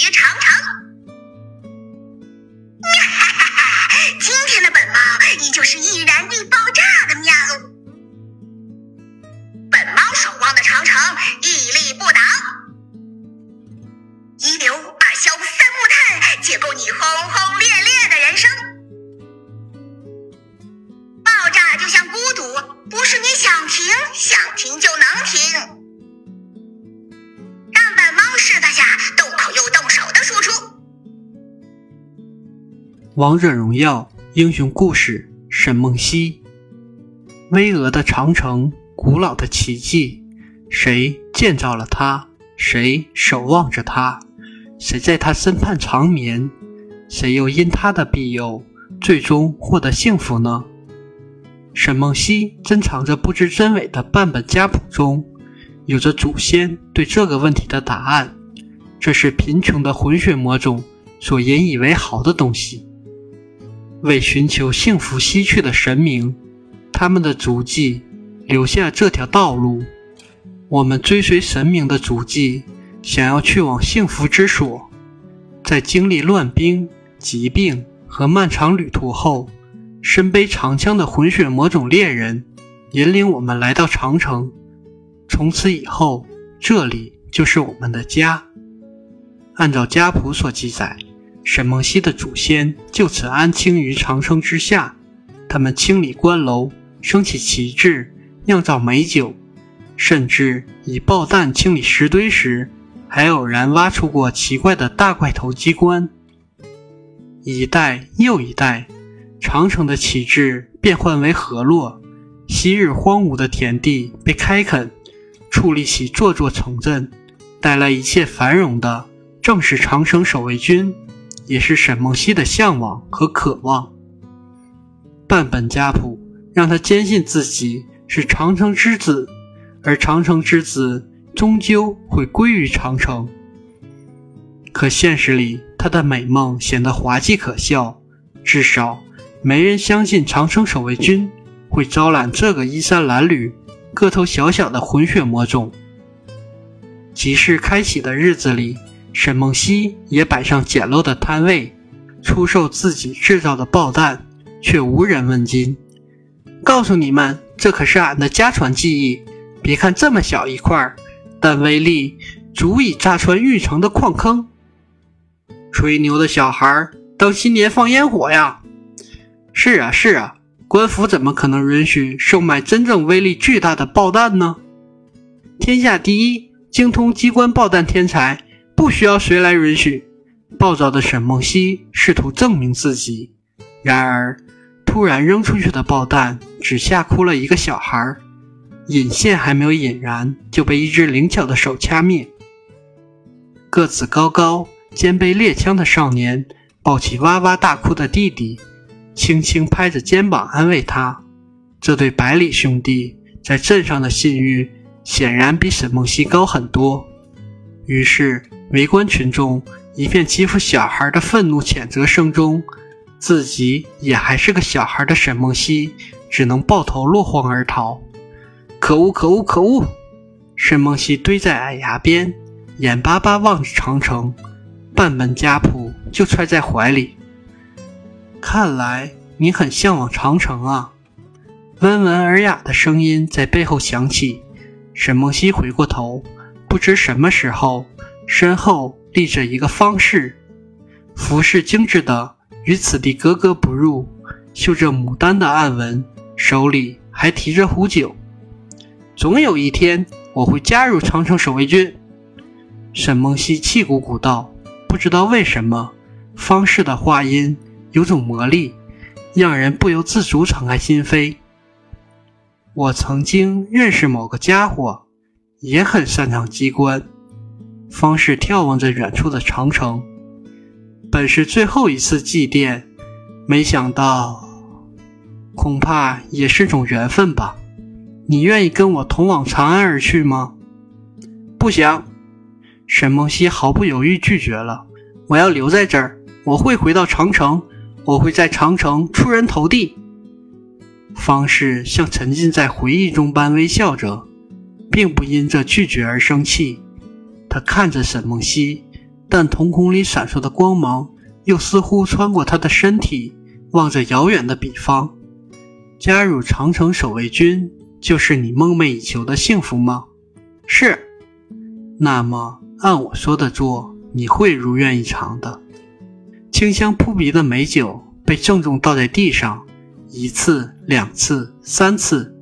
于长城。今天的本猫依旧是易燃易爆炸的喵。本猫守望的长城屹立不倒，一硫二硝三木炭，解构你轰轰烈烈的人生。爆炸就像孤独，不是你想停想停就能停。王者荣耀英雄故事：沈梦溪。巍峨的长城，古老的奇迹，谁建造了它？谁守望着它？谁在它身畔长眠？谁又因它的庇佑，最终获得幸福呢？沈梦溪珍藏着不知真伪的半本家谱中，有着祖先对这个问题的答案。这是贫穷的混血魔种所引以为豪的东西。为寻求幸福西去的神明，他们的足迹留下这条道路。我们追随神明的足迹，想要去往幸福之所。在经历乱兵、疾病和漫长旅途后，身背长枪的混血魔种猎人引领我们来到长城。从此以后，这里就是我们的家。按照家谱所记载。沈梦溪的祖先就此安清于长城之下，他们清理关楼，升起旗帜，酿造美酒，甚至以爆弹清理石堆时，还偶然挖出过奇怪的大块头机关。一代又一代，长城的旗帜变换为河洛，昔日荒芜的田地被开垦，矗立起座座城镇，带来一切繁荣的，正是长城守卫军。也是沈梦溪的向往和渴望。半本家谱让他坚信自己是长城之子，而长城之子终究会归于长城。可现实里，他的美梦显得滑稽可笑。至少，没人相信长城守卫军会招揽这个衣衫褴褛、个头小小的混血魔种。集市开启的日子里。沈梦溪也摆上简陋的摊位，出售自己制造的爆弹，却无人问津。告诉你们，这可是俺的家传技艺。别看这么小一块，但威力足以炸穿玉城的矿坑。吹牛的小孩，当新年放烟火呀！是啊，是啊，官府怎么可能允许售卖真正威力巨大的爆弹呢？天下第一精通机关爆弹天才。不需要谁来允许。暴躁的沈梦溪试图证明自己，然而突然扔出去的爆弹只吓哭了一个小孩，引线还没有引燃，就被一只灵巧的手掐灭。个子高高、肩背猎枪的少年抱起哇哇大哭的弟弟，轻轻拍着肩膀安慰他。这对百里兄弟在镇上的信誉显然比沈梦溪高很多。于是。围观群众一片欺负小孩的愤怒谴责声中，自己也还是个小孩的沈梦溪只能抱头落荒而逃。可恶！可恶！可恶！沈梦溪堆在矮崖边，眼巴巴望着长城，半本家谱就揣在怀里。看来你很向往长城啊！温文尔雅的声音在背后响起。沈梦溪回过头，不知什么时候。身后立着一个方士，服饰精致的与此地格格不入，绣着牡丹的暗纹，手里还提着壶酒。总有一天，我会加入长城守卫军。沈梦溪气鼓鼓道：“不知道为什么，方士的话音有种魔力，让人不由自主敞开心扉。我曾经认识某个家伙，也很擅长机关。”方士眺望着远处的长城，本是最后一次祭奠，没想到，恐怕也是种缘分吧。你愿意跟我同往长安而去吗？不想。沈梦溪毫不犹豫拒绝了。我要留在这儿，我会回到长城，我会在长城出人头地。方士像沉浸在回忆中般微笑着，并不因这拒绝而生气。他看着沈梦溪，但瞳孔里闪烁的光芒又似乎穿过他的身体，望着遥远的彼方。加入长城守卫军，就是你梦寐以求的幸福吗？是。那么按我说的做，你会如愿以偿的。清香扑鼻的美酒被郑重倒在地上，一次、两次、三次。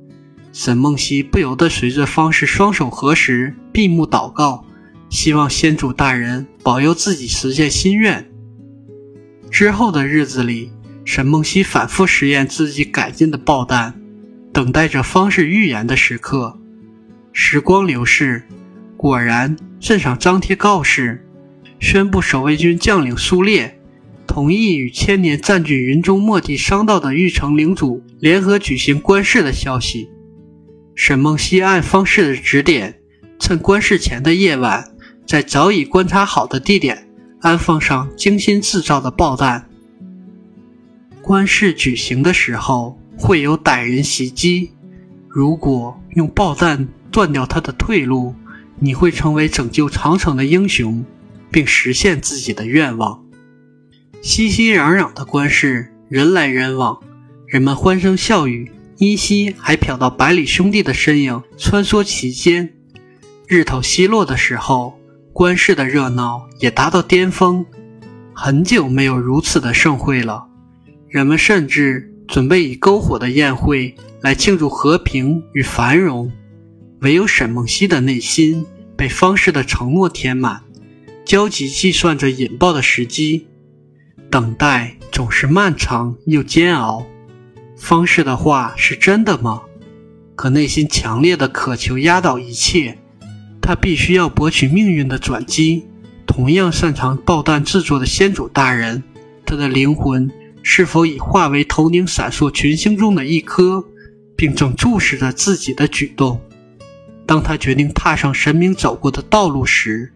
沈梦溪不由得随着方士双手合十，闭目祷告，希望先主大人保佑自己实现心愿。之后的日子里，沈梦溪反复实验自己改进的爆弹，等待着方士预言的时刻。时光流逝，果然镇上张贴告示，宣布守卫军将领苏烈同意与千年占据云中末地商道的玉城领主联合举行官事的消息。沈梦溪按方士的指点，趁观事前的夜晚，在早已观察好的地点安放上精心制造的爆弹。观事举行的时候会有歹人袭击，如果用爆弹断掉他的退路，你会成为拯救长城的英雄，并实现自己的愿望。熙熙攘攘的观事，人来人往，人们欢声笑语。依稀还瞟到百里兄弟的身影穿梭其间。日头西落的时候，观事的热闹也达到巅峰。很久没有如此的盛会了，人们甚至准备以篝火的宴会来庆祝和平与繁荣。唯有沈梦溪的内心被方士的承诺填满，焦急计算着引爆的时机。等待总是漫长又煎熬。方士的话是真的吗？可内心强烈的渴求压倒一切，他必须要博取命运的转机。同样擅长爆弹制作的先祖大人，他的灵魂是否已化为头顶闪烁群星中的一颗，并正注视着自己的举动？当他决定踏上神明走过的道路时，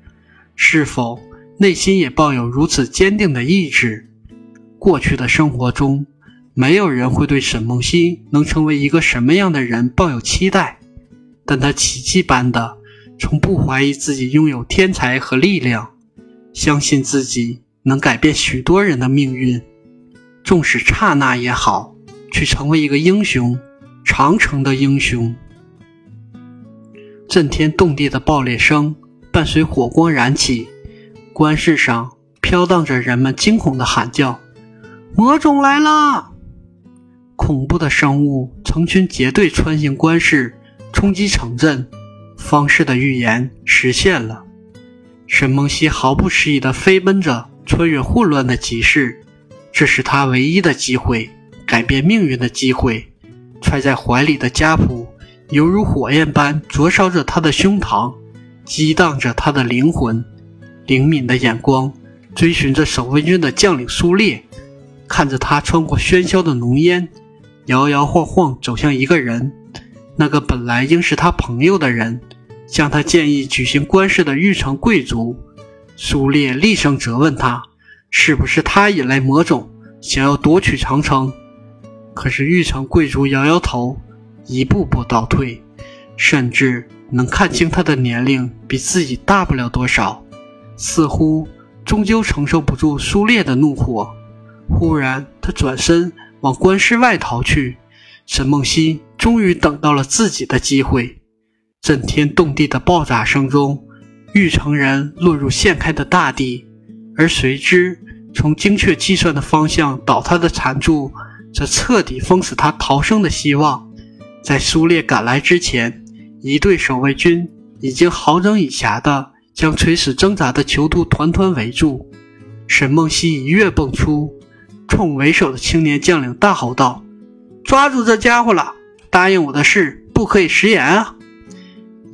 是否内心也抱有如此坚定的意志？过去的生活中。没有人会对沈梦溪能成为一个什么样的人抱有期待，但他奇迹般的从不怀疑自己拥有天才和力量，相信自己能改变许多人的命运，纵使刹那也好，去成为一个英雄，长城的英雄。震天动地的爆裂声伴随火光燃起，观事上飘荡着人们惊恐的喊叫：“魔种来了！”恐怖的生物成群结队穿行关市，冲击城镇。方式的预言实现了。沈梦溪毫不迟疑地飞奔着，穿越混乱的集市。这是他唯一的机会，改变命运的机会。揣在怀里的家谱，犹如火焰般灼烧着他的胸膛，激荡着他的灵魂。灵敏的眼光追寻着守卫军的将领苏烈，看着他穿过喧嚣的浓烟。摇摇晃晃走向一个人，那个本来应是他朋友的人，向他建议举行官事的玉城贵族苏烈厉声责问他：“是不是他引来魔种，想要夺取长城？”可是玉城贵族摇摇头，一步步倒退，甚至能看清他的年龄比自己大不了多少，似乎终究承受不住苏烈的怒火。忽然，他转身。往关室外逃去，沈梦溪终于等到了自己的机会。震天动地的爆炸声中，玉成人落入陷开的大地，而随之从精确计算的方向倒塌的残柱，则彻底封死他逃生的希望。在苏烈赶来之前，一队守卫军已经好整以暇地将垂死挣扎的囚徒团团围住。沈梦溪一跃蹦出。冲为首的青年将领大吼道：“抓住这家伙了！答应我的事不可以食言啊！”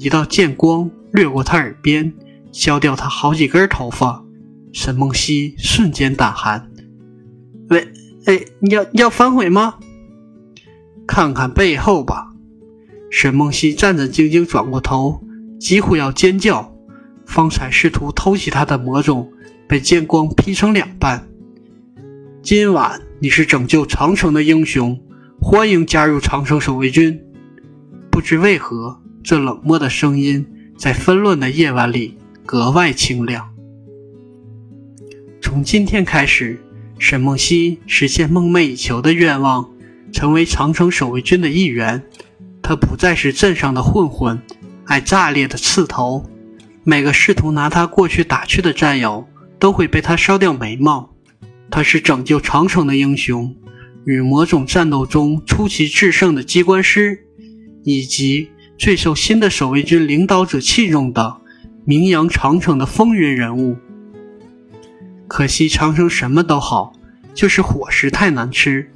一道剑光掠过他耳边，削掉他好几根头发。沈梦溪瞬间胆寒：“喂，哎，你要要反悔吗？看看背后吧！”沈梦溪战战兢兢转过头，几乎要尖叫。方才试图偷袭他的魔种被剑光劈成两半。今晚你是拯救长城的英雄，欢迎加入长城守卫军。不知为何，这冷漠的声音在纷乱的夜晚里格外清亮。从今天开始，沈梦溪实现梦寐以求的愿望，成为长城守卫军的一员。他不再是镇上的混混，爱炸裂的刺头。每个试图拿他过去打趣的战友，都会被他烧掉眉毛。他是拯救长城的英雄，与魔种战斗中出奇制胜的机关师，以及最受新的守卫军领导者器重的名扬长城的风云人物。可惜长城什么都好，就是伙食太难吃。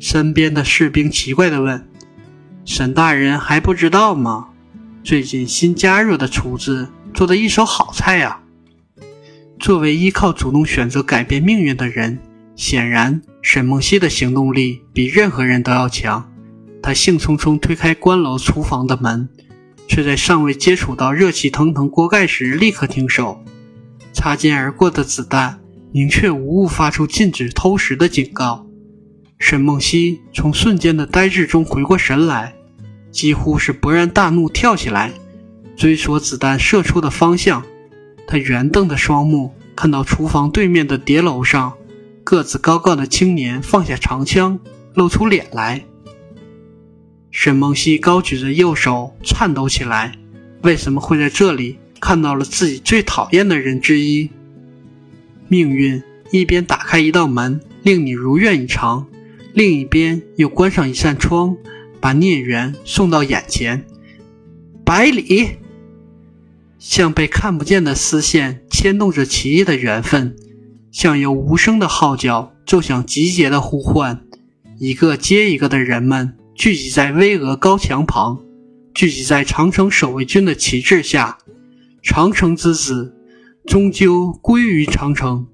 身边的士兵奇怪地问：“沈大人还不知道吗？最近新加入的厨子做的一手好菜呀！”作为依靠主动选择改变命运的人，显然沈梦溪的行动力比任何人都要强。他兴冲冲推开关楼厨房的门，却在尚未接触到热气腾腾锅盖时立刻停手。擦肩而过的子弹明确无误发出禁止偷食的警告。沈梦溪从瞬间的呆滞中回过神来，几乎是勃然大怒，跳起来追索子弹射出的方向。他圆瞪的双目看到厨房对面的叠楼上，个子高高的青年放下长枪，露出脸来。沈梦溪高举着右手，颤抖起来。为什么会在这里看到了自己最讨厌的人之一？命运一边打开一道门，令你如愿以偿，另一边又关上一扇窗，把孽缘送到眼前。百里。像被看不见的丝线牵动着奇异的缘分，像有无声的号角奏响集结的呼唤，一个接一个的人们聚集在巍峨高墙旁，聚集在长城守卫军的旗帜下。长城之子，终究归于长城。